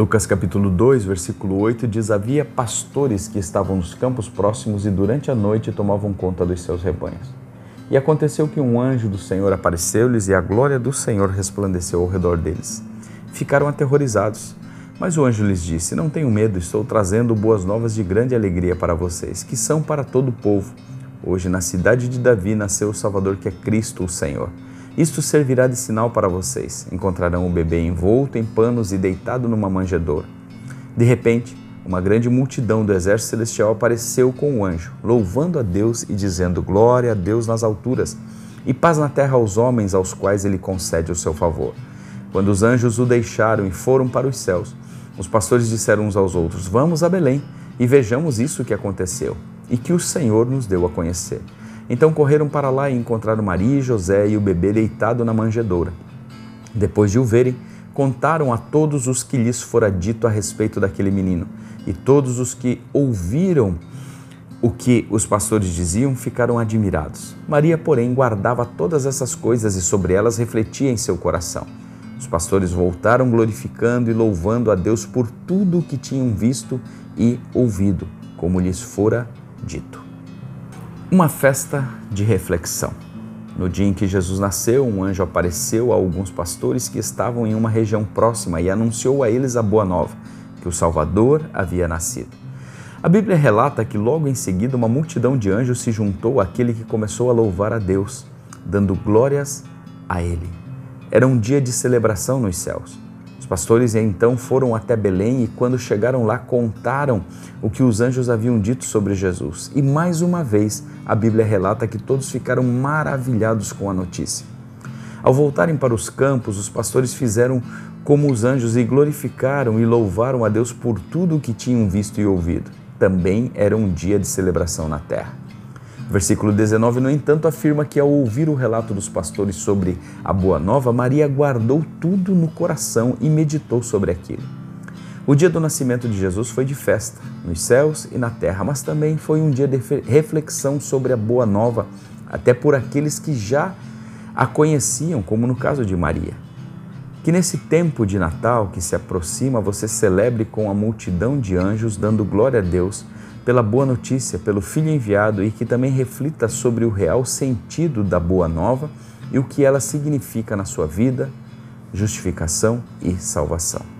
Lucas capítulo 2, versículo 8 diz: Havia pastores que estavam nos campos próximos e durante a noite tomavam conta dos seus rebanhos. E aconteceu que um anjo do Senhor apareceu-lhes e a glória do Senhor resplandeceu ao redor deles. Ficaram aterrorizados. Mas o anjo lhes disse: Não tenham medo, estou trazendo boas novas de grande alegria para vocês, que são para todo o povo. Hoje, na cidade de Davi, nasceu o Salvador, que é Cristo, o Senhor. Isto servirá de sinal para vocês. Encontrarão o bebê envolto em panos e deitado numa manjedoura. De repente, uma grande multidão do exército celestial apareceu com o anjo, louvando a Deus e dizendo: Glória a Deus nas alturas e paz na terra aos homens aos quais ele concede o seu favor. Quando os anjos o deixaram e foram para os céus, os pastores disseram uns aos outros: Vamos a Belém e vejamos isso que aconteceu e que o Senhor nos deu a conhecer. Então correram para lá e encontraram Maria José e o bebê deitado na manjedoura. Depois de o verem, contaram a todos os que lhes fora dito a respeito daquele menino. E todos os que ouviram o que os pastores diziam ficaram admirados. Maria, porém, guardava todas essas coisas e sobre elas refletia em seu coração. Os pastores voltaram glorificando e louvando a Deus por tudo o que tinham visto e ouvido, como lhes fora dito. Uma festa de reflexão. No dia em que Jesus nasceu, um anjo apareceu a alguns pastores que estavam em uma região próxima e anunciou a eles a boa nova, que o Salvador havia nascido. A Bíblia relata que logo em seguida uma multidão de anjos se juntou àquele que começou a louvar a Deus, dando glórias a Ele. Era um dia de celebração nos céus pastores então foram até Belém e, quando chegaram lá, contaram o que os anjos haviam dito sobre Jesus. E mais uma vez, a Bíblia relata que todos ficaram maravilhados com a notícia. Ao voltarem para os campos, os pastores fizeram como os anjos e glorificaram e louvaram a Deus por tudo o que tinham visto e ouvido. Também era um dia de celebração na terra. Versículo 19, no entanto, afirma que ao ouvir o relato dos pastores sobre a boa nova, Maria guardou tudo no coração e meditou sobre aquilo. O dia do nascimento de Jesus foi de festa, nos céus e na terra, mas também foi um dia de reflexão sobre a boa nova, até por aqueles que já a conheciam, como no caso de Maria. Que nesse tempo de Natal que se aproxima, você celebre com a multidão de anjos, dando glória a Deus pela boa notícia, pelo Filho enviado e que também reflita sobre o real sentido da boa nova e o que ela significa na sua vida, justificação e salvação.